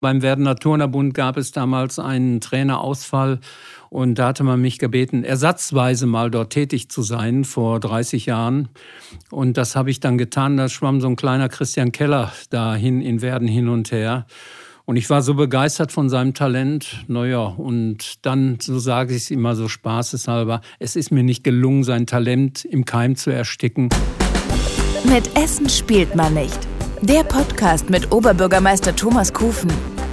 Beim Werdener Turnerbund gab es damals einen Trainerausfall und da hatte man mich gebeten, ersatzweise mal dort tätig zu sein vor 30 Jahren. Und das habe ich dann getan. Da schwamm so ein kleiner Christian Keller dahin in Werden hin und her. Und ich war so begeistert von seinem Talent. Naja, und dann, so sage ich es immer so spaßeshalber, es ist mir nicht gelungen, sein Talent im Keim zu ersticken. Mit Essen spielt man nicht. Der Podcast mit Oberbürgermeister Thomas Kufen.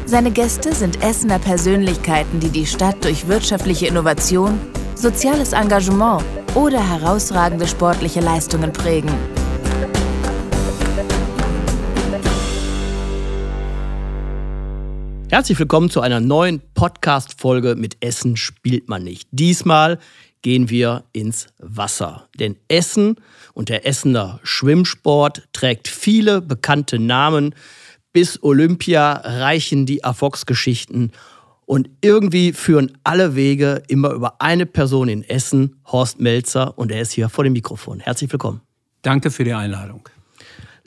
Seine Gäste sind Essener Persönlichkeiten, die die Stadt durch wirtschaftliche Innovation, soziales Engagement oder herausragende sportliche Leistungen prägen. Herzlich willkommen zu einer neuen Podcast-Folge mit Essen spielt man nicht. Diesmal gehen wir ins Wasser. Denn Essen und der Essener Schwimmsport trägt viele bekannte Namen. Bis Olympia reichen die Erfolgsgeschichten und irgendwie führen alle Wege immer über eine Person in Essen, Horst Melzer, und er ist hier vor dem Mikrofon. Herzlich willkommen. Danke für die Einladung.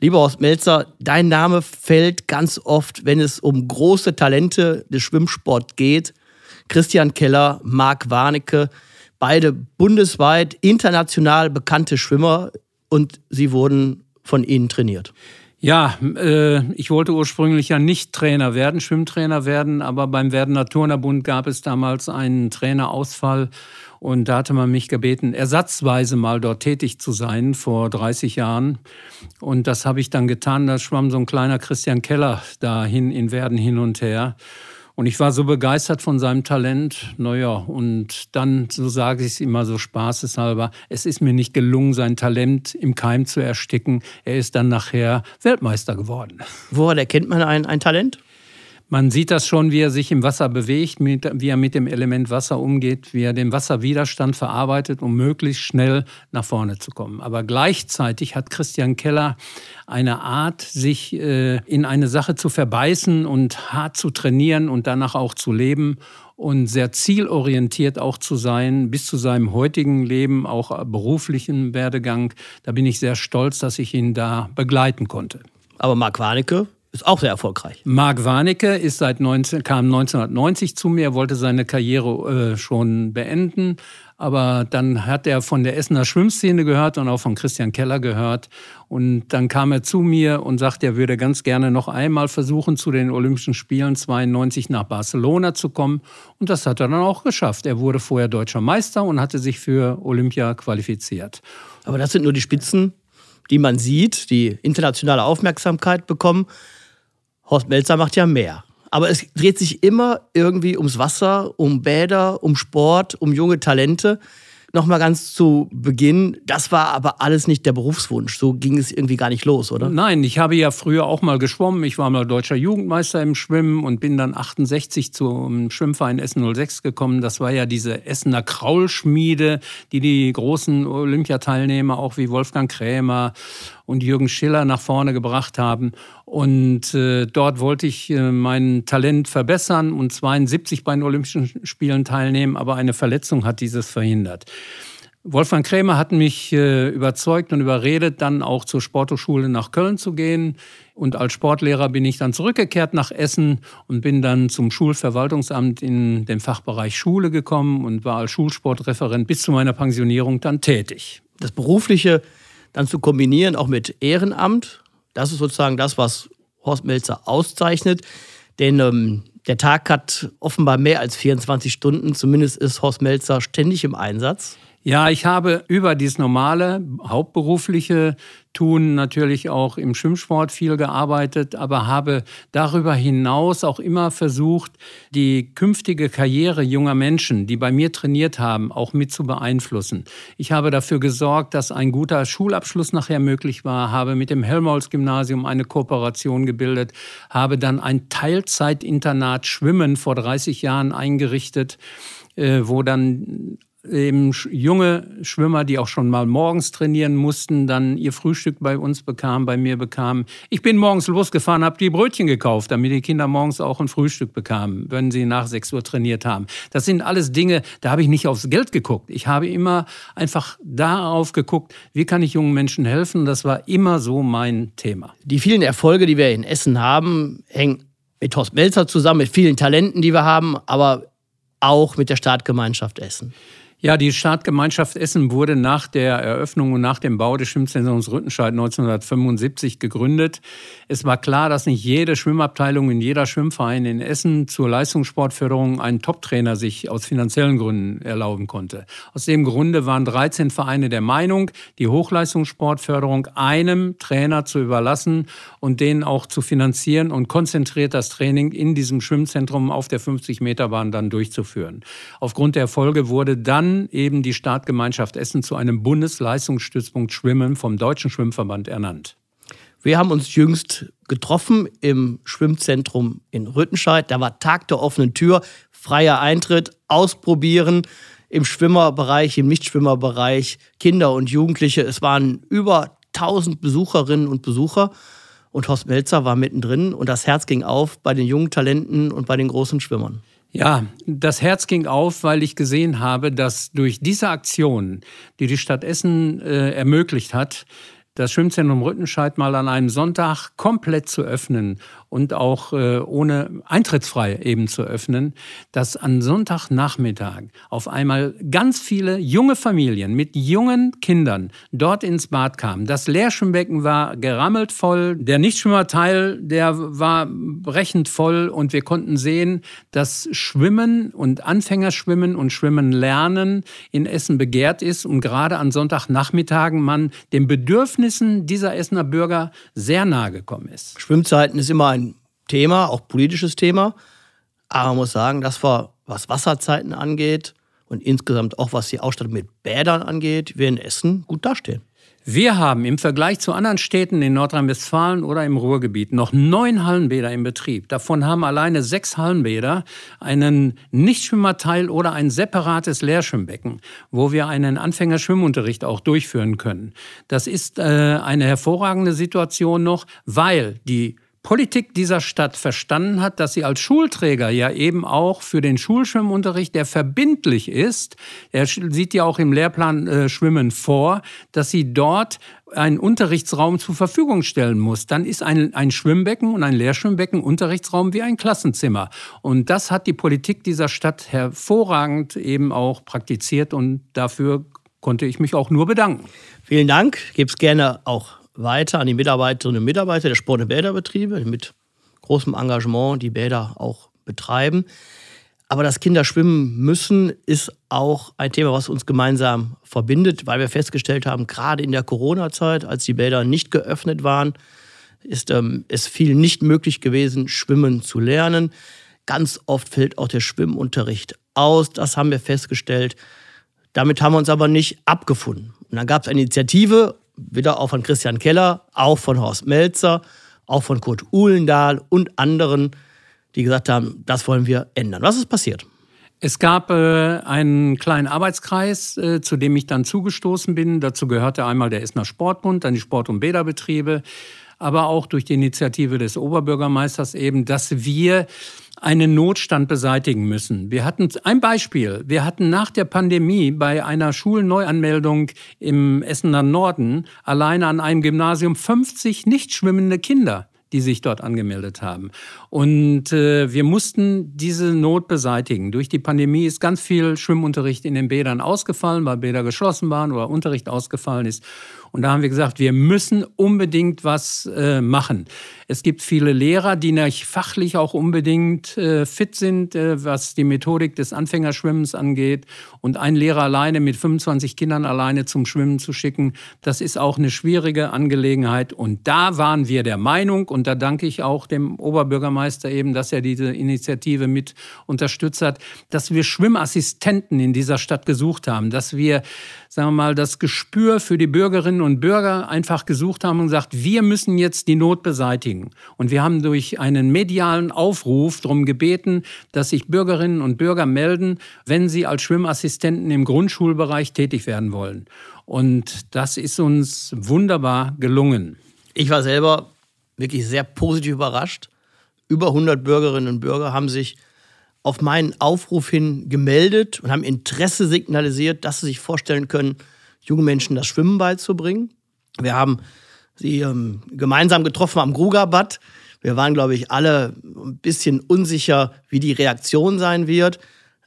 Lieber Horst Melzer, dein Name fällt ganz oft, wenn es um große Talente des Schwimmsports geht. Christian Keller, Marc Warnecke, beide bundesweit international bekannte Schwimmer und sie wurden von Ihnen trainiert. Ja, äh, ich wollte ursprünglich ja nicht Trainer werden, Schwimmtrainer werden, aber beim Werdener Turnerbund gab es damals einen Trainerausfall und da hatte man mich gebeten, ersatzweise mal dort tätig zu sein vor 30 Jahren. Und das habe ich dann getan. Da schwamm so ein kleiner Christian Keller dahin in Werden hin und her. Und ich war so begeistert von seinem Talent. Naja, und dann, so sage ich es immer so spaßeshalber, es ist mir nicht gelungen, sein Talent im Keim zu ersticken. Er ist dann nachher Weltmeister geworden. Woran erkennt man ein, ein Talent? Man sieht das schon, wie er sich im Wasser bewegt, wie er mit dem Element Wasser umgeht, wie er den Wasserwiderstand verarbeitet, um möglichst schnell nach vorne zu kommen. Aber gleichzeitig hat Christian Keller eine Art, sich äh, in eine Sache zu verbeißen und hart zu trainieren und danach auch zu leben und sehr zielorientiert auch zu sein, bis zu seinem heutigen Leben, auch beruflichen Werdegang. Da bin ich sehr stolz, dass ich ihn da begleiten konnte. Aber Marc Warnecke ist auch sehr erfolgreich. Marc Warnecke ist seit 19, kam 1990 zu mir, wollte seine Karriere äh, schon beenden. Aber dann hat er von der Essener Schwimmszene gehört und auch von Christian Keller gehört. Und dann kam er zu mir und sagte, er würde ganz gerne noch einmal versuchen, zu den Olympischen Spielen 92 nach Barcelona zu kommen. Und das hat er dann auch geschafft. Er wurde vorher deutscher Meister und hatte sich für Olympia qualifiziert. Aber das sind nur die Spitzen, die man sieht, die internationale Aufmerksamkeit bekommen. Horst Melzer macht ja mehr. Aber es dreht sich immer irgendwie ums Wasser, um Bäder, um Sport, um junge Talente. Nochmal ganz zu Beginn, das war aber alles nicht der Berufswunsch. So ging es irgendwie gar nicht los, oder? Nein, ich habe ja früher auch mal geschwommen. Ich war mal deutscher Jugendmeister im Schwimmen und bin dann 68 zum Schwimmverein Essen 06 gekommen. Das war ja diese Essener Kraulschmiede, die die großen Olympiateilnehmer, auch wie Wolfgang Krämer und Jürgen Schiller nach vorne gebracht haben. Und äh, dort wollte ich äh, mein Talent verbessern und 72 bei den Olympischen Spielen teilnehmen, aber eine Verletzung hat dieses verhindert. Wolfgang Krämer hat mich äh, überzeugt und überredet, dann auch zur Sporthochschule nach Köln zu gehen. Und als Sportlehrer bin ich dann zurückgekehrt nach Essen und bin dann zum Schulverwaltungsamt in den Fachbereich Schule gekommen und war als Schulsportreferent bis zu meiner Pensionierung dann tätig. Das berufliche dann zu kombinieren, auch mit Ehrenamt. Das ist sozusagen das, was Horst Melzer auszeichnet. Denn ähm, der Tag hat offenbar mehr als 24 Stunden. Zumindest ist Horst Melzer ständig im Einsatz. Ja, ich habe über dieses normale hauptberufliche Tun natürlich auch im Schwimmsport viel gearbeitet, aber habe darüber hinaus auch immer versucht, die künftige Karriere junger Menschen, die bei mir trainiert haben, auch mit zu beeinflussen. Ich habe dafür gesorgt, dass ein guter Schulabschluss nachher möglich war, habe mit dem Helmholtz-Gymnasium eine Kooperation gebildet, habe dann ein Teilzeitinternat Schwimmen vor 30 Jahren eingerichtet, äh, wo dann eben junge Schwimmer, die auch schon mal morgens trainieren mussten, dann ihr Frühstück bei uns bekamen, bei mir bekamen. Ich bin morgens losgefahren, habe die Brötchen gekauft, damit die Kinder morgens auch ein Frühstück bekamen, wenn sie nach 6 Uhr trainiert haben. Das sind alles Dinge, da habe ich nicht aufs Geld geguckt. Ich habe immer einfach darauf geguckt, wie kann ich jungen Menschen helfen. Das war immer so mein Thema. Die vielen Erfolge, die wir in Essen haben, hängen mit Horst Melzer zusammen, mit vielen Talenten, die wir haben, aber auch mit der Startgemeinschaft Essen. Ja, die Startgemeinschaft Essen wurde nach der Eröffnung und nach dem Bau des Schwimmzentrums Rüttenscheid 1975 gegründet. Es war klar, dass nicht jede Schwimmabteilung in jeder Schwimmverein in Essen zur Leistungssportförderung einen Toptrainer sich aus finanziellen Gründen erlauben konnte. Aus dem Grunde waren 13 Vereine der Meinung, die Hochleistungssportförderung einem Trainer zu überlassen und den auch zu finanzieren und konzentriert das Training in diesem Schwimmzentrum auf der 50-Meter-Bahn dann durchzuführen. Aufgrund der Folge wurde dann eben die Startgemeinschaft Essen zu einem Bundesleistungsstützpunkt Schwimmen vom Deutschen Schwimmverband ernannt. Wir haben uns jüngst getroffen im Schwimmzentrum in Rüttenscheid. Da war Tag der offenen Tür, freier Eintritt, ausprobieren im Schwimmerbereich, im Nichtschwimmerbereich, Kinder und Jugendliche. Es waren über 1000 Besucherinnen und Besucher und Horst Melzer war mittendrin und das Herz ging auf bei den jungen Talenten und bei den großen Schwimmern. Ja, das Herz ging auf, weil ich gesehen habe, dass durch diese Aktion, die die Stadt Essen äh, ermöglicht hat, das Schwimmzentrum Rüttenscheid mal an einem Sonntag komplett zu öffnen und auch äh, ohne eintrittsfrei eben zu öffnen, dass an Sonntagnachmittag auf einmal ganz viele junge Familien mit jungen Kindern dort ins Bad kamen. Das Leerschwimmbecken war gerammelt voll, der Nichtschwimmerteil, der war brechend voll und wir konnten sehen, dass Schwimmen und Anfängerschwimmen und Schwimmen lernen in Essen begehrt ist und gerade an Sonntagnachmittagen man den Bedürfnissen dieser Essener Bürger sehr nahe gekommen ist. Schwimmzeiten ist immer ein Thema, auch politisches Thema. Aber man muss sagen, dass wir, was Wasserzeiten angeht und insgesamt auch was die Ausstattung mit Bädern angeht, wir in Essen gut dastehen. Wir haben im Vergleich zu anderen Städten in Nordrhein-Westfalen oder im Ruhrgebiet noch neun Hallenbäder im Betrieb. Davon haben alleine sechs Hallenbäder einen Nichtschwimmerteil oder ein separates Leerschwimmbecken, wo wir einen Anfängerschwimmunterricht auch durchführen können. Das ist äh, eine hervorragende Situation noch, weil die Politik dieser Stadt verstanden hat, dass sie als Schulträger ja eben auch für den Schulschwimmunterricht, der verbindlich ist, er sieht ja auch im Lehrplan äh, Schwimmen vor, dass sie dort einen Unterrichtsraum zur Verfügung stellen muss. Dann ist ein, ein Schwimmbecken und ein Lehrschwimmbecken Unterrichtsraum wie ein Klassenzimmer. Und das hat die Politik dieser Stadt hervorragend eben auch praktiziert und dafür konnte ich mich auch nur bedanken. Vielen Dank. Gebe es gerne auch weiter an die Mitarbeiterinnen und Mitarbeiter der Sport- und Bäderbetriebe, die mit großem Engagement die Bäder auch betreiben. Aber das Kinder schwimmen müssen ist auch ein Thema, was uns gemeinsam verbindet, weil wir festgestellt haben, gerade in der Corona-Zeit, als die Bäder nicht geöffnet waren, ist ähm, es viel nicht möglich gewesen, schwimmen zu lernen. Ganz oft fällt auch der Schwimmunterricht aus. Das haben wir festgestellt. Damit haben wir uns aber nicht abgefunden. Und dann gab es eine Initiative wieder auch von Christian Keller, auch von Horst Melzer, auch von Kurt Uhlendahl und anderen, die gesagt haben, das wollen wir ändern. Was ist passiert? Es gab äh, einen kleinen Arbeitskreis, äh, zu dem ich dann zugestoßen bin. Dazu gehörte einmal der Essener Sportbund, dann die Sport- und Bäderbetriebe, aber auch durch die Initiative des Oberbürgermeisters eben, dass wir einen Notstand beseitigen müssen. Wir hatten ein Beispiel. Wir hatten nach der Pandemie bei einer Schulneuanmeldung im Essener Norden alleine an einem Gymnasium 50 nicht schwimmende Kinder die sich dort angemeldet haben. Und äh, wir mussten diese Not beseitigen. Durch die Pandemie ist ganz viel Schwimmunterricht in den Bädern ausgefallen, weil Bäder geschlossen waren oder Unterricht ausgefallen ist. Und da haben wir gesagt, wir müssen unbedingt was äh, machen. Es gibt viele Lehrer, die nicht fachlich auch unbedingt äh, fit sind, äh, was die Methodik des Anfängerschwimmens angeht. Und ein Lehrer alleine mit 25 Kindern alleine zum Schwimmen zu schicken, das ist auch eine schwierige Angelegenheit. Und da waren wir der Meinung, und da danke ich auch dem Oberbürgermeister eben, dass er diese Initiative mit unterstützt hat, dass wir Schwimmassistenten in dieser Stadt gesucht haben, dass wir, sagen wir mal, das Gespür für die Bürgerinnen Bürgerinnen und Bürger einfach gesucht haben und gesagt, wir müssen jetzt die Not beseitigen. Und wir haben durch einen medialen Aufruf darum gebeten, dass sich Bürgerinnen und Bürger melden, wenn sie als Schwimmassistenten im Grundschulbereich tätig werden wollen. Und das ist uns wunderbar gelungen. Ich war selber wirklich sehr positiv überrascht. Über 100 Bürgerinnen und Bürger haben sich auf meinen Aufruf hin gemeldet und haben Interesse signalisiert, dass sie sich vorstellen können, jungen Menschen das Schwimmen beizubringen. Wir haben sie ähm, gemeinsam getroffen am Grugerbad, Wir waren, glaube ich, alle ein bisschen unsicher, wie die Reaktion sein wird.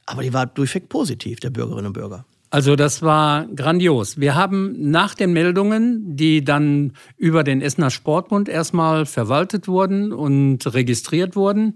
Aber die war durchweg positiv, der Bürgerinnen und Bürger. Also das war grandios. Wir haben nach den Meldungen, die dann über den Essener Sportbund erstmal verwaltet wurden und registriert wurden,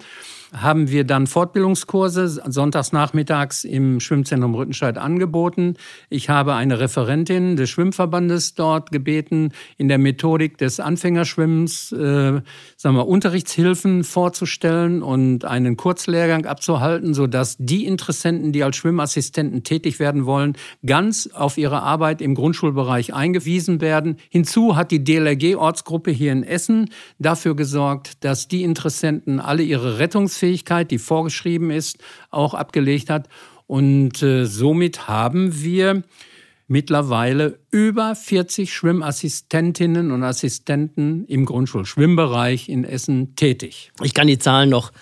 haben wir dann Fortbildungskurse sonntags nachmittags im Schwimmzentrum Rüttenscheid angeboten. Ich habe eine Referentin des Schwimmverbandes dort gebeten, in der Methodik des Anfängerschwimmens äh, sagen wir, Unterrichtshilfen vorzustellen und einen Kurzlehrgang abzuhalten, sodass die Interessenten, die als Schwimmassistenten tätig werden wollen, ganz auf ihre Arbeit im Grundschulbereich eingewiesen werden. Hinzu hat die DLRG-Ortsgruppe hier in Essen dafür gesorgt, dass die Interessenten alle ihre Rettungs Leistungsfähigkeit, die vorgeschrieben ist, auch abgelegt hat. Und äh, somit haben wir mittlerweile über 40 Schwimmassistentinnen und Assistenten im Grundschulschwimmbereich in Essen tätig. Ich kann die Zahlen noch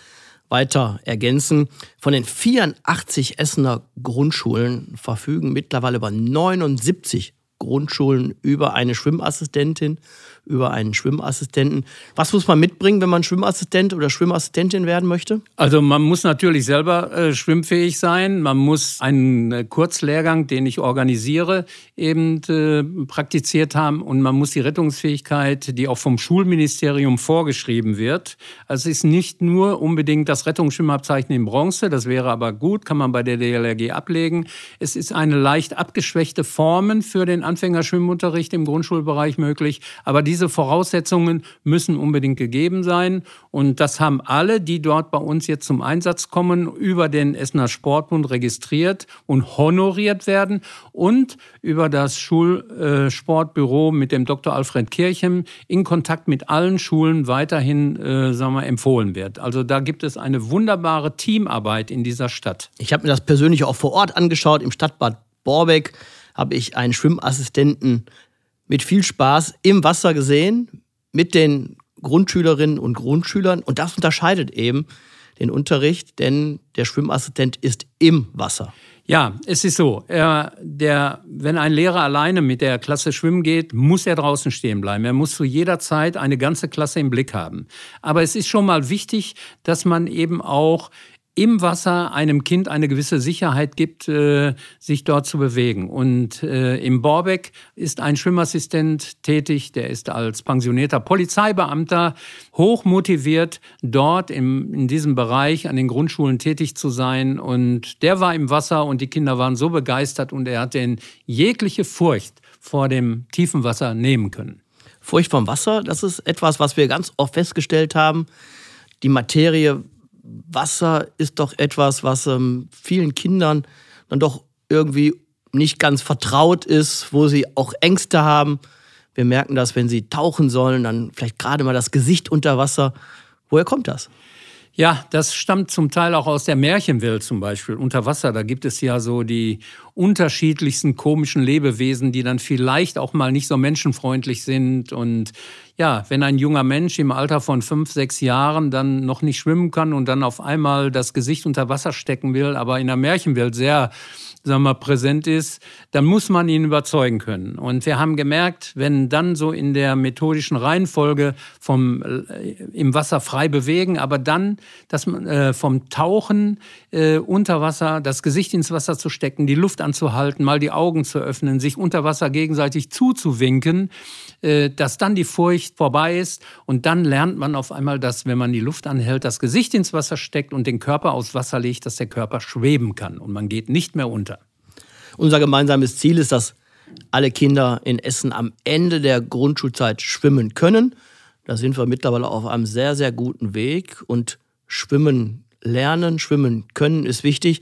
weiter ergänzen. Von den 84 Essener Grundschulen verfügen mittlerweile über 79 Grundschulen über eine Schwimmassistentin, über einen Schwimmassistenten. Was muss man mitbringen, wenn man Schwimmassistent oder Schwimmassistentin werden möchte? Also man muss natürlich selber äh, schwimmfähig sein. Man muss einen äh, Kurzlehrgang, den ich organisiere, eben äh, praktiziert haben. Und man muss die Rettungsfähigkeit, die auch vom Schulministerium vorgeschrieben wird. Also es ist nicht nur unbedingt das Rettungsschwimmabzeichen in Bronze, das wäre aber gut, kann man bei der DLRG ablegen. Es ist eine leicht abgeschwächte Formen für den Anfängerschwimmunterricht im Grundschulbereich möglich. Aber diese Voraussetzungen müssen unbedingt gegeben sein. Und das haben alle, die dort bei uns jetzt zum Einsatz kommen, über den Essener Sportbund registriert und honoriert werden und über das Schulsportbüro mit dem Dr. Alfred Kirchem in Kontakt mit allen Schulen weiterhin äh, sagen wir, empfohlen wird. Also da gibt es eine wunderbare Teamarbeit in dieser Stadt. Ich habe mir das persönlich auch vor Ort angeschaut im Stadtbad Borbeck habe ich einen Schwimmassistenten mit viel Spaß im Wasser gesehen, mit den Grundschülerinnen und Grundschülern. Und das unterscheidet eben den Unterricht, denn der Schwimmassistent ist im Wasser. Ja, es ist so. Er, der, wenn ein Lehrer alleine mit der Klasse schwimmen geht, muss er draußen stehen bleiben. Er muss zu jeder Zeit eine ganze Klasse im Blick haben. Aber es ist schon mal wichtig, dass man eben auch im Wasser einem Kind eine gewisse Sicherheit gibt, äh, sich dort zu bewegen. Und äh, im Borbeck ist ein Schwimmassistent tätig, der ist als pensionierter Polizeibeamter hoch motiviert, dort in diesem Bereich an den Grundschulen tätig zu sein. Und der war im Wasser und die Kinder waren so begeistert und er hat den jegliche Furcht vor dem tiefen Wasser nehmen können. Furcht vom Wasser, das ist etwas, was wir ganz oft festgestellt haben. Die Materie Wasser ist doch etwas, was ähm, vielen Kindern dann doch irgendwie nicht ganz vertraut ist, wo sie auch Ängste haben. Wir merken das, wenn sie tauchen sollen, dann vielleicht gerade mal das Gesicht unter Wasser. Woher kommt das? Ja, das stammt zum Teil auch aus der Märchenwelt zum Beispiel. Unter Wasser, da gibt es ja so die unterschiedlichsten komischen Lebewesen, die dann vielleicht auch mal nicht so menschenfreundlich sind. Und ja, wenn ein junger Mensch im Alter von fünf, sechs Jahren dann noch nicht schwimmen kann und dann auf einmal das Gesicht unter Wasser stecken will, aber in der Märchenwelt sehr sagen wir, präsent ist, dann muss man ihn überzeugen können. Und wir haben gemerkt, wenn dann so in der methodischen Reihenfolge vom äh, im Wasser frei bewegen, aber dann dass man äh, vom Tauchen äh, unter Wasser das Gesicht ins Wasser zu stecken, die Luft anzuhalten, mal die Augen zu öffnen, sich unter Wasser gegenseitig zuzuwinken, äh, dass dann die Furcht vorbei ist und dann lernt man auf einmal, dass wenn man die Luft anhält, das Gesicht ins Wasser steckt und den Körper aufs Wasser legt, dass der Körper schweben kann und man geht nicht mehr unter. Unser gemeinsames Ziel ist, dass alle Kinder in Essen am Ende der Grundschulzeit schwimmen können. Da sind wir mittlerweile auf einem sehr, sehr guten Weg. Und schwimmen lernen, schwimmen können ist wichtig.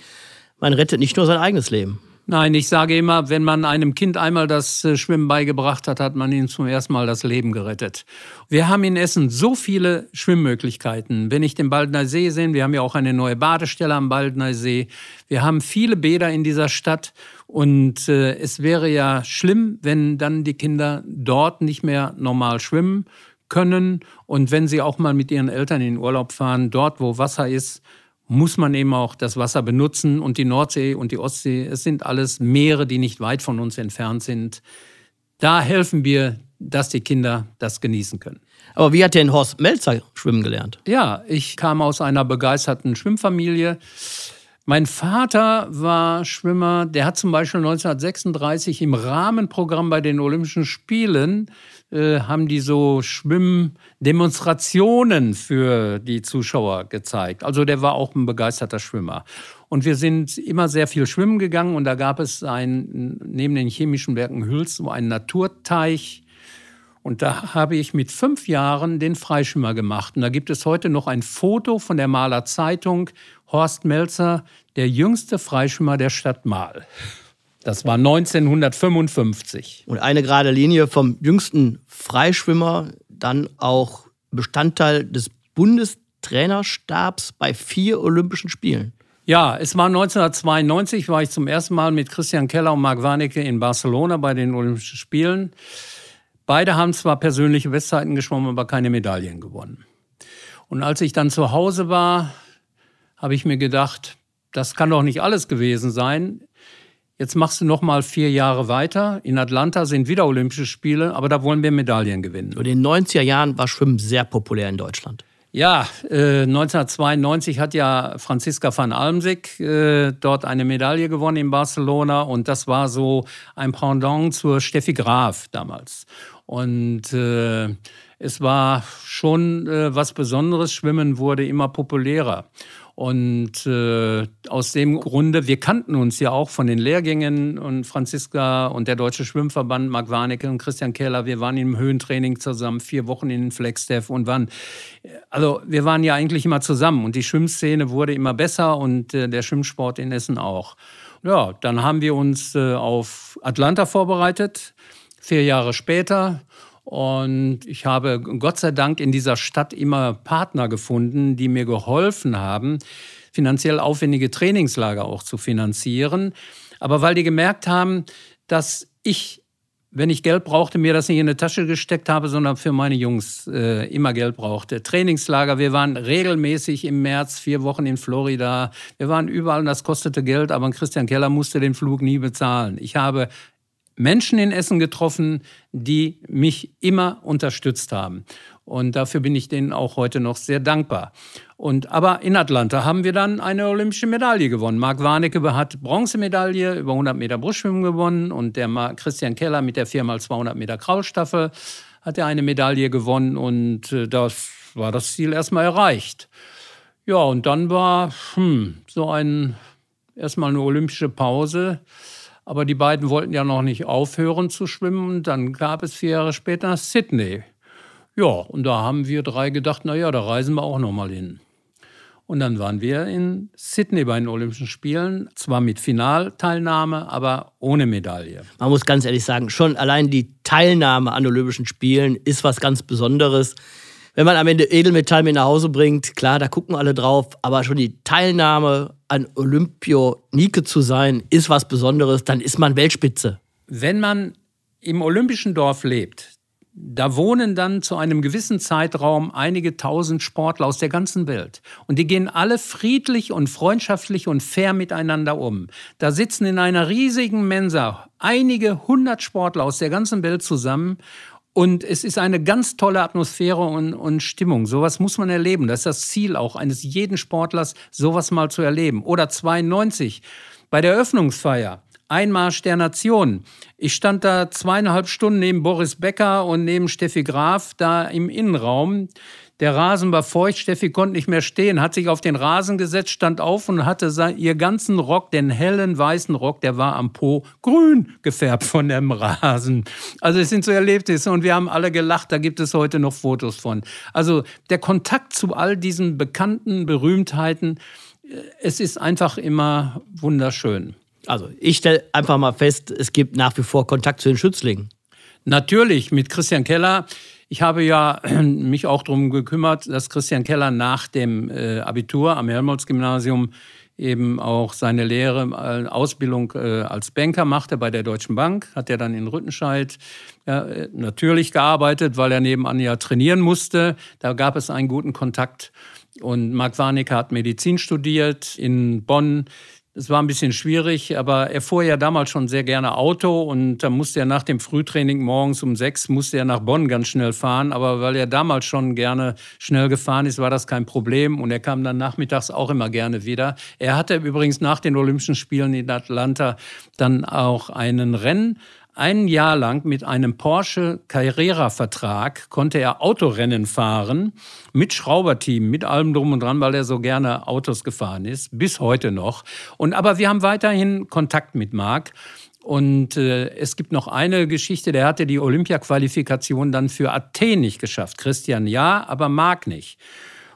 Man rettet nicht nur sein eigenes Leben. Nein, ich sage immer, wenn man einem Kind einmal das äh, Schwimmen beigebracht hat, hat man ihm zum ersten Mal das Leben gerettet. Wir haben in Essen so viele Schwimmmöglichkeiten. Wenn ich den Baldner See sehe, wir haben ja auch eine neue Badestelle am Baldner See. Wir haben viele Bäder in dieser Stadt und äh, es wäre ja schlimm, wenn dann die Kinder dort nicht mehr normal schwimmen können und wenn sie auch mal mit ihren Eltern in den Urlaub fahren, dort wo Wasser ist, muss man eben auch das Wasser benutzen. Und die Nordsee und die Ostsee, es sind alles Meere, die nicht weit von uns entfernt sind. Da helfen wir dass die Kinder das genießen können. Aber wie hat denn Horst Melzer schwimmen gelernt? Ja, ich kam aus einer begeisterten Schwimmfamilie. Mein Vater war Schwimmer, der hat zum Beispiel 1936 im Rahmenprogramm bei den Olympischen Spielen, äh, haben die so Schwimmdemonstrationen für die Zuschauer gezeigt. Also der war auch ein begeisterter Schwimmer. Und wir sind immer sehr viel schwimmen gegangen und da gab es ein, neben den chemischen Werken Hüls so einen Naturteich, und da habe ich mit fünf Jahren den Freischwimmer gemacht. Und da gibt es heute noch ein Foto von der Maler Zeitung, Horst Melzer, der jüngste Freischwimmer der Stadt Mahl. Das war 1955. Und eine gerade Linie vom jüngsten Freischwimmer, dann auch Bestandteil des Bundestrainerstabs bei vier Olympischen Spielen. Ja, es war 1992, war ich zum ersten Mal mit Christian Keller und Marc Warnecke in Barcelona bei den Olympischen Spielen. Beide haben zwar persönliche Bestzeiten geschwommen, aber keine Medaillen gewonnen. Und als ich dann zu Hause war, habe ich mir gedacht, das kann doch nicht alles gewesen sein. Jetzt machst du noch mal vier Jahre weiter. In Atlanta sind wieder Olympische Spiele, aber da wollen wir Medaillen gewinnen. In den 90er Jahren war Schwimmen sehr populär in Deutschland. Ja, äh, 1992 hat ja Franziska van Almsick äh, dort eine Medaille gewonnen in Barcelona und das war so ein Pendant zur Steffi Graf damals. Und äh, es war schon äh, was Besonderes. Schwimmen wurde immer populärer. Und äh, aus dem Grunde, wir kannten uns ja auch von den Lehrgängen und Franziska und der Deutsche Schwimmverband, Marc Warnecke und Christian Keller, wir waren im Höhentraining zusammen, vier Wochen in Flexdev und waren, also wir waren ja eigentlich immer zusammen und die Schwimmszene wurde immer besser und äh, der Schwimmsport in Essen auch. Ja, dann haben wir uns äh, auf Atlanta vorbereitet, vier Jahre später und ich habe Gott sei Dank in dieser Stadt immer Partner gefunden, die mir geholfen haben, finanziell aufwendige Trainingslager auch zu finanzieren. Aber weil die gemerkt haben, dass ich, wenn ich Geld brauchte, mir das nicht in eine Tasche gesteckt habe, sondern für meine Jungs äh, immer Geld brauchte. Trainingslager, wir waren regelmäßig im März vier Wochen in Florida. Wir waren überall und das kostete Geld, aber Christian Keller musste den Flug nie bezahlen. Ich habe Menschen in Essen getroffen, die mich immer unterstützt haben. Und dafür bin ich denen auch heute noch sehr dankbar. Und, aber in Atlanta haben wir dann eine olympische Medaille gewonnen. Marc Warnecke hat Bronzemedaille über 100 Meter Brustschwimmen gewonnen und der Christian Keller mit der 4x200 Meter Kraulstaffel hat er eine Medaille gewonnen und äh, das war das Ziel erstmal erreicht. Ja, und dann war hm, so ein erstmal eine olympische Pause. Aber die beiden wollten ja noch nicht aufhören zu schwimmen. Dann gab es vier Jahre später Sydney. Ja, und da haben wir drei gedacht, na ja, da reisen wir auch noch mal hin. Und dann waren wir in Sydney bei den Olympischen Spielen, zwar mit Finalteilnahme, aber ohne Medaille. Man muss ganz ehrlich sagen, schon allein die Teilnahme an Olympischen Spielen ist was ganz Besonderes wenn man am Ende Edelmetall mit nach Hause bringt, klar, da gucken alle drauf, aber schon die Teilnahme an Olympionike zu sein, ist was Besonderes, dann ist man Weltspitze. Wenn man im olympischen Dorf lebt, da wohnen dann zu einem gewissen Zeitraum einige tausend Sportler aus der ganzen Welt. Und die gehen alle friedlich und freundschaftlich und fair miteinander um. Da sitzen in einer riesigen Mensa einige hundert Sportler aus der ganzen Welt zusammen und es ist eine ganz tolle Atmosphäre und, und Stimmung. Sowas muss man erleben. Das ist das Ziel auch eines jeden Sportlers, sowas mal zu erleben. Oder 92 bei der Eröffnungsfeier. Einmarsch der Nation. Ich stand da zweieinhalb Stunden neben Boris Becker und neben Steffi Graf da im Innenraum. Der Rasen war feucht, Steffi konnte nicht mehr stehen, hat sich auf den Rasen gesetzt, stand auf und hatte ihr ganzen Rock, den hellen weißen Rock, der war am Po grün gefärbt von dem Rasen. Also es sind so Erlebnisse und wir haben alle gelacht, da gibt es heute noch Fotos von. Also der Kontakt zu all diesen bekannten Berühmtheiten, äh, es ist einfach immer wunderschön. Also ich stelle einfach mal fest, es gibt nach wie vor Kontakt zu den Schützlingen. Natürlich, mit Christian Keller ich habe ja mich auch darum gekümmert, dass Christian Keller nach dem äh, Abitur am Helmholtz-Gymnasium eben auch seine Lehre, äh, Ausbildung äh, als Banker machte bei der Deutschen Bank. Hat er dann in Rüttenscheid ja, natürlich gearbeitet, weil er nebenan ja trainieren musste. Da gab es einen guten Kontakt. Und Marc Warnecke hat Medizin studiert in Bonn. Das war ein bisschen schwierig, aber er fuhr ja damals schon sehr gerne Auto und da musste er nach dem Frühtraining morgens um sechs musste er nach Bonn ganz schnell fahren. Aber weil er damals schon gerne schnell gefahren ist, war das kein Problem und er kam dann nachmittags auch immer gerne wieder. Er hatte übrigens nach den Olympischen Spielen in Atlanta dann auch einen Rennen ein Jahr lang mit einem Porsche Carrera-Vertrag konnte er Autorennen fahren mit Schrauberteam, mit allem drum und dran, weil er so gerne Autos gefahren ist, bis heute noch. Und aber wir haben weiterhin Kontakt mit Marc. Und äh, es gibt noch eine Geschichte, der hatte die Olympia-Qualifikation dann für Athen nicht geschafft. Christian ja, aber Marc nicht.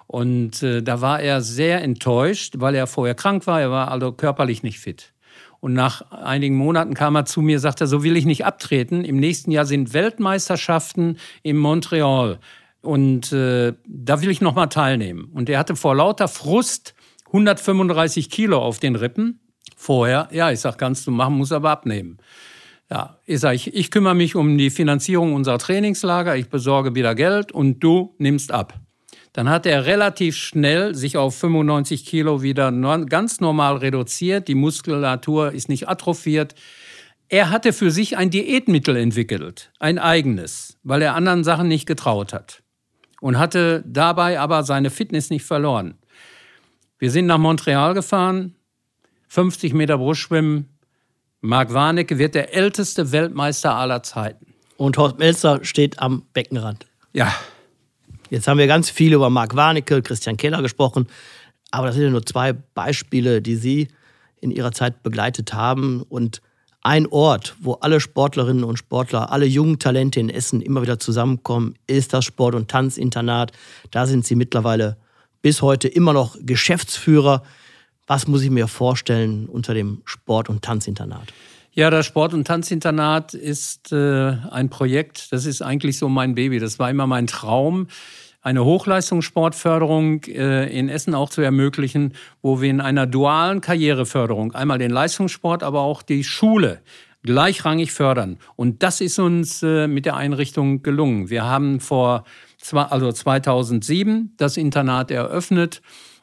Und äh, da war er sehr enttäuscht, weil er vorher krank war, er war also körperlich nicht fit. Und nach einigen Monaten kam er zu mir, sagte, so will ich nicht abtreten. Im nächsten Jahr sind Weltmeisterschaften in Montreal. Und äh, da will ich noch mal teilnehmen. Und er hatte vor lauter Frust 135 Kilo auf den Rippen. Vorher, ja, ich sag, kannst du machen, muss aber abnehmen. Ja, ich sage, ich, ich kümmere mich um die Finanzierung unserer Trainingslager, ich besorge wieder Geld und du nimmst ab. Dann hat er relativ schnell sich auf 95 Kilo wieder ganz normal reduziert. Die Muskulatur ist nicht atrophiert. Er hatte für sich ein Diätmittel entwickelt, ein eigenes, weil er anderen Sachen nicht getraut hat. Und hatte dabei aber seine Fitness nicht verloren. Wir sind nach Montreal gefahren, 50 Meter Brustschwimmen. Marc Warnecke wird der älteste Weltmeister aller Zeiten. Und Horst Melzer steht am Beckenrand. Ja, Jetzt haben wir ganz viel über Marc Warnecke, Christian Keller gesprochen, aber das sind ja nur zwei Beispiele, die Sie in Ihrer Zeit begleitet haben. Und ein Ort, wo alle Sportlerinnen und Sportler, alle jungen Talente in Essen immer wieder zusammenkommen, ist das Sport- und Tanzinternat. Da sind Sie mittlerweile bis heute immer noch Geschäftsführer. Was muss ich mir vorstellen unter dem Sport- und Tanzinternat? Ja, das Sport- und Tanzinternat ist äh, ein Projekt, das ist eigentlich so mein Baby. Das war immer mein Traum, eine Hochleistungssportförderung äh, in Essen auch zu ermöglichen, wo wir in einer dualen Karriereförderung einmal den Leistungssport, aber auch die Schule gleichrangig fördern. Und das ist uns äh, mit der Einrichtung gelungen. Wir haben vor also 2007 das Internat eröffnet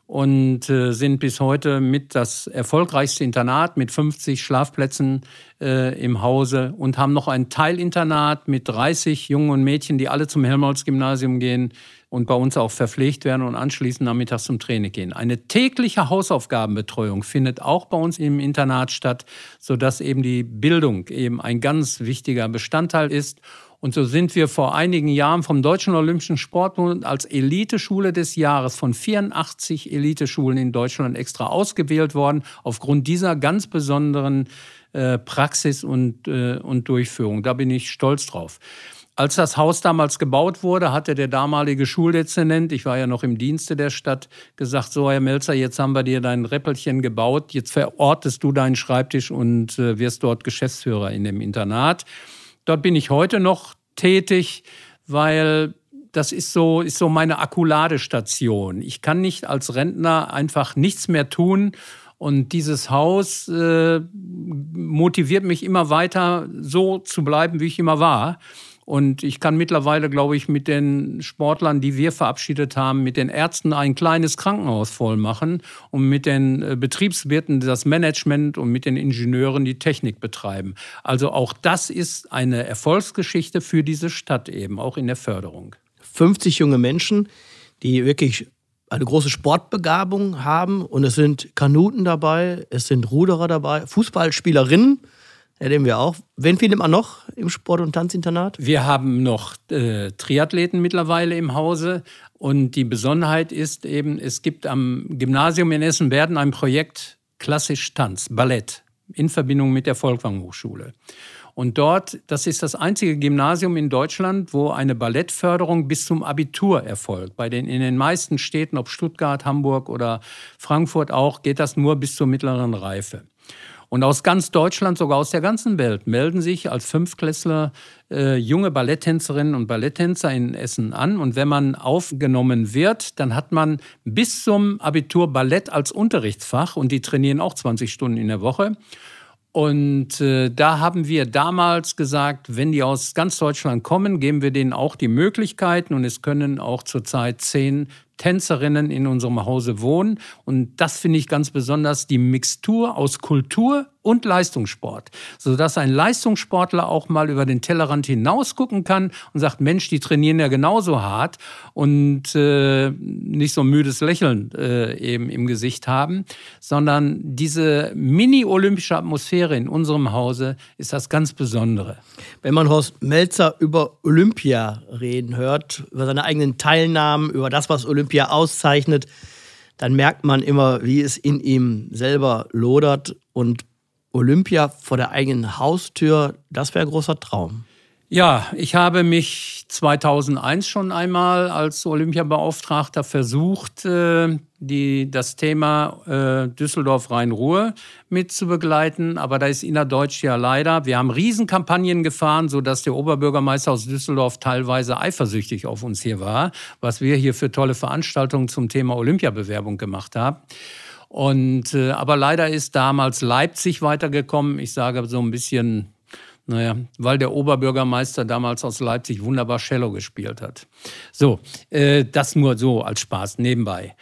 und äh, sind bis heute mit das erfolgreichste Internat mit 50 Schlafplätzen äh, im Hause und haben noch ein Teilinternat mit 30 Jungen und Mädchen, die alle zum Helmholtz-Gymnasium gehen und bei uns auch verpflegt werden und anschließend nachmittags zum Training gehen. Eine tägliche Hausaufgabenbetreuung findet auch bei uns im Internat statt, sodass eben die Bildung eben ein ganz wichtiger Bestandteil ist. Und so sind wir vor einigen Jahren vom Deutschen Olympischen Sportbund als Eliteschule des Jahres von 84 Eliteschulen in Deutschland extra ausgewählt worden, aufgrund dieser ganz besonderen äh, Praxis und, äh, und Durchführung. Da bin ich stolz drauf. Als das Haus damals gebaut wurde, hatte der damalige Schuldezernent, ich war ja noch im Dienste der Stadt, gesagt, so Herr Melzer, jetzt haben wir dir dein Räppelchen gebaut, jetzt verortest du deinen Schreibtisch und äh, wirst dort Geschäftsführer in dem Internat. Dort bin ich heute noch tätig, weil das ist so, ist so meine Akkuladestation. Ich kann nicht als Rentner einfach nichts mehr tun. Und dieses Haus äh, motiviert mich immer weiter, so zu bleiben, wie ich immer war. Und ich kann mittlerweile, glaube ich, mit den Sportlern, die wir verabschiedet haben, mit den Ärzten ein kleines Krankenhaus voll machen und mit den äh, Betriebswirten das Management und mit den Ingenieuren die Technik betreiben. Also auch das ist eine Erfolgsgeschichte für diese Stadt eben, auch in der Förderung. 50 junge Menschen, die wirklich eine große Sportbegabung haben und es sind Kanuten dabei, es sind Ruderer dabei, Fußballspielerinnen erleben wir auch. Wen findet man noch im Sport- und Tanzinternat? Wir haben noch äh, Triathleten mittlerweile im Hause. Und die Besonderheit ist eben, es gibt am Gymnasium in Essen-Werden ein Projekt Klassisch Tanz, Ballett, in Verbindung mit der Volkwang Hochschule. Und dort, das ist das einzige Gymnasium in Deutschland, wo eine Ballettförderung bis zum Abitur erfolgt. Bei den, in den meisten Städten, ob Stuttgart, Hamburg oder Frankfurt auch, geht das nur bis zur mittleren Reife. Und aus ganz Deutschland, sogar aus der ganzen Welt, melden sich als Fünfklässler äh, junge Balletttänzerinnen und Balletttänzer in Essen an. Und wenn man aufgenommen wird, dann hat man bis zum Abitur Ballett als Unterrichtsfach und die trainieren auch 20 Stunden in der Woche. Und äh, da haben wir damals gesagt, wenn die aus ganz Deutschland kommen, geben wir denen auch die Möglichkeiten. Und es können auch zurzeit zehn Tänzerinnen in unserem Hause wohnen. Und das finde ich ganz besonders, die Mixtur aus Kultur und Leistungssport, sodass ein Leistungssportler auch mal über den Tellerrand hinaus gucken kann und sagt, Mensch, die trainieren ja genauso hart und äh, nicht so ein müdes Lächeln äh, eben im Gesicht haben, sondern diese mini-olympische Atmosphäre in unserem Hause ist das ganz Besondere. Wenn man Horst Melzer über Olympia reden hört, über seine eigenen Teilnahmen, über das, was Olympia auszeichnet, dann merkt man immer, wie es in ihm selber lodert und Olympia vor der eigenen Haustür, das wäre ein großer Traum. Ja, ich habe mich 2001 schon einmal als Olympiabeauftragter versucht, äh, die, das Thema äh, Düsseldorf-Rhein-Ruhr mit zu begleiten. Aber da ist innerdeutsch ja leider. Wir haben Riesenkampagnen gefahren, sodass der Oberbürgermeister aus Düsseldorf teilweise eifersüchtig auf uns hier war, was wir hier für tolle Veranstaltungen zum Thema Olympiabewerbung gemacht haben. Und, äh, aber leider ist damals Leipzig weitergekommen. Ich sage so ein bisschen, naja, weil der Oberbürgermeister damals aus Leipzig wunderbar Cello gespielt hat. So, äh, das nur so als Spaß nebenbei.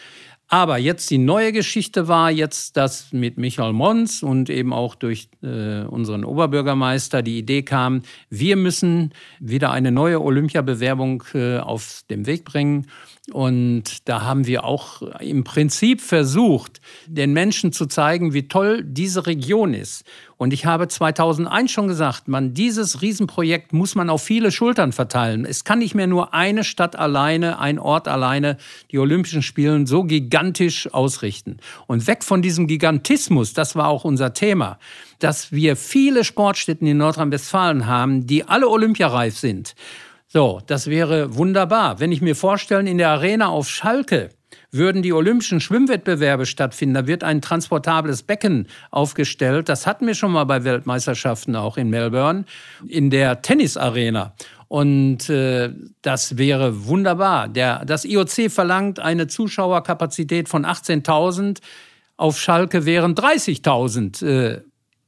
Aber jetzt die neue Geschichte war jetzt, dass mit Michael Mons und eben auch durch äh, unseren Oberbürgermeister die Idee kam, wir müssen wieder eine neue Olympiabewerbung äh, auf den Weg bringen. Und da haben wir auch im Prinzip versucht, den Menschen zu zeigen, wie toll diese Region ist. Und ich habe 2001 schon gesagt, man, dieses Riesenprojekt muss man auf viele Schultern verteilen. Es kann nicht mehr nur eine Stadt alleine, ein Ort alleine die Olympischen Spiele so gigantisch ausrichten. Und weg von diesem Gigantismus, das war auch unser Thema, dass wir viele Sportstätten in Nordrhein-Westfalen haben, die alle olympiareif sind. So, das wäre wunderbar. Wenn ich mir vorstelle, in der Arena auf Schalke würden die olympischen Schwimmwettbewerbe stattfinden, da wird ein transportables Becken aufgestellt. Das hatten wir schon mal bei Weltmeisterschaften auch in Melbourne, in der Tennisarena. Und äh, das wäre wunderbar. Der, das IOC verlangt eine Zuschauerkapazität von 18.000. Auf Schalke wären 30.000 äh,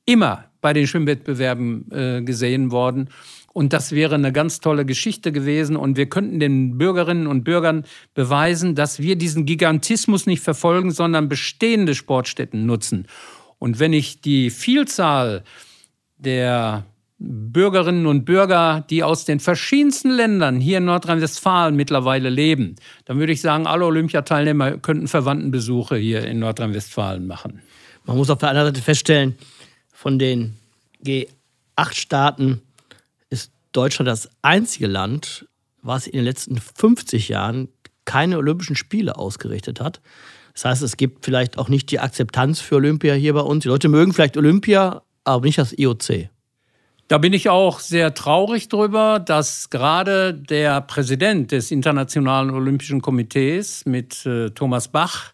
immer bei den Schwimmwettbewerben äh, gesehen worden. Und das wäre eine ganz tolle Geschichte gewesen. Und wir könnten den Bürgerinnen und Bürgern beweisen, dass wir diesen Gigantismus nicht verfolgen, sondern bestehende Sportstätten nutzen. Und wenn ich die Vielzahl der Bürgerinnen und Bürger, die aus den verschiedensten Ländern hier in Nordrhein-Westfalen mittlerweile leben, dann würde ich sagen, alle Olympiateilnehmer könnten Verwandtenbesuche hier in Nordrhein-Westfalen machen. Man muss auf der anderen Seite feststellen, von den G8-Staaten Deutschland das einzige Land, was in den letzten 50 Jahren keine Olympischen Spiele ausgerichtet hat. Das heißt, es gibt vielleicht auch nicht die Akzeptanz für Olympia hier bei uns. Die Leute mögen vielleicht Olympia, aber nicht das IOC. Da bin ich auch sehr traurig drüber, dass gerade der Präsident des Internationalen Olympischen Komitees mit äh, Thomas Bach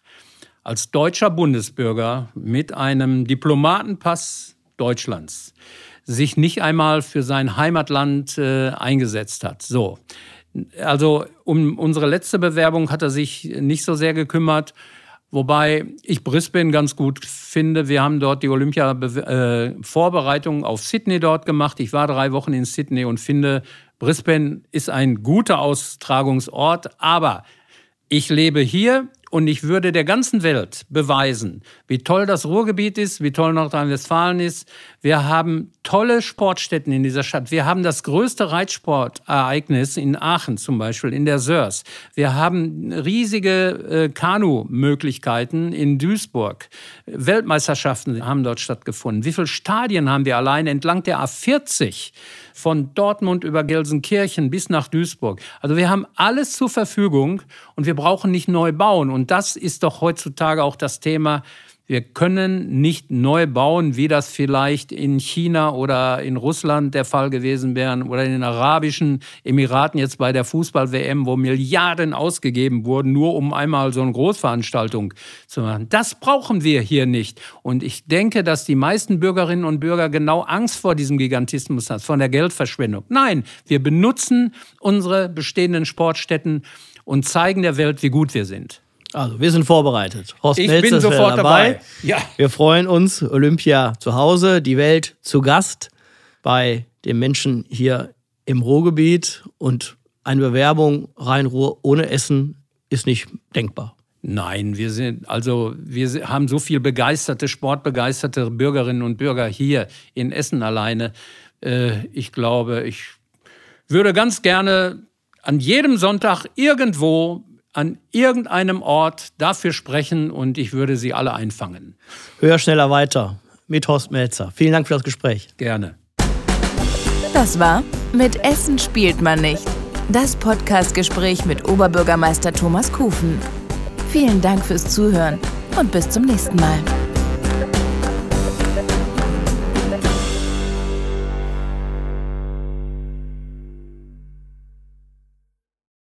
als deutscher Bundesbürger mit einem Diplomatenpass Deutschlands sich nicht einmal für sein Heimatland äh, eingesetzt hat. So. Also um unsere letzte Bewerbung hat er sich nicht so sehr gekümmert. Wobei ich Brisbane ganz gut finde. Wir haben dort die Olympia-Vorbereitung auf Sydney dort gemacht. Ich war drei Wochen in Sydney und finde, Brisbane ist ein guter Austragungsort. Aber ich lebe hier und ich würde der ganzen Welt beweisen, wie toll das Ruhrgebiet ist, wie toll Nordrhein-Westfalen ist. Wir haben tolle Sportstätten in dieser Stadt. Wir haben das größte Reitsportereignis in Aachen zum Beispiel, in der Sörs. Wir haben riesige äh, Kanu-Möglichkeiten in Duisburg. Weltmeisterschaften haben dort stattgefunden. Wie viele Stadien haben wir allein entlang der A40? Von Dortmund über Gelsenkirchen bis nach Duisburg. Also wir haben alles zur Verfügung und wir brauchen nicht neu bauen. Und das ist doch heutzutage auch das Thema, wir können nicht neu bauen, wie das vielleicht in China oder in Russland der Fall gewesen wäre oder in den Arabischen Emiraten jetzt bei der Fußball-WM, wo Milliarden ausgegeben wurden, nur um einmal so eine Großveranstaltung zu machen. Das brauchen wir hier nicht. Und ich denke, dass die meisten Bürgerinnen und Bürger genau Angst vor diesem Gigantismus haben, von der Geldverschwendung. Nein, wir benutzen unsere bestehenden Sportstätten und zeigen der Welt, wie gut wir sind. Also, wir sind vorbereitet. Horst ich Melzer bin sofort dabei. dabei. Ja. Wir freuen uns. Olympia zu Hause, die Welt zu Gast bei den Menschen hier im Ruhrgebiet und eine Bewerbung Rhein-Ruhr ohne Essen ist nicht denkbar. Nein, wir sind also wir haben so viel begeisterte, sportbegeisterte Bürgerinnen und Bürger hier in Essen alleine. Äh, ich glaube, ich würde ganz gerne an jedem Sonntag irgendwo an irgendeinem Ort dafür sprechen und ich würde sie alle einfangen. Höher, schneller, weiter mit Horst Melzer. Vielen Dank für das Gespräch. Gerne. Das war Mit Essen spielt man nicht. Das Podcastgespräch mit Oberbürgermeister Thomas Kufen. Vielen Dank fürs Zuhören und bis zum nächsten Mal.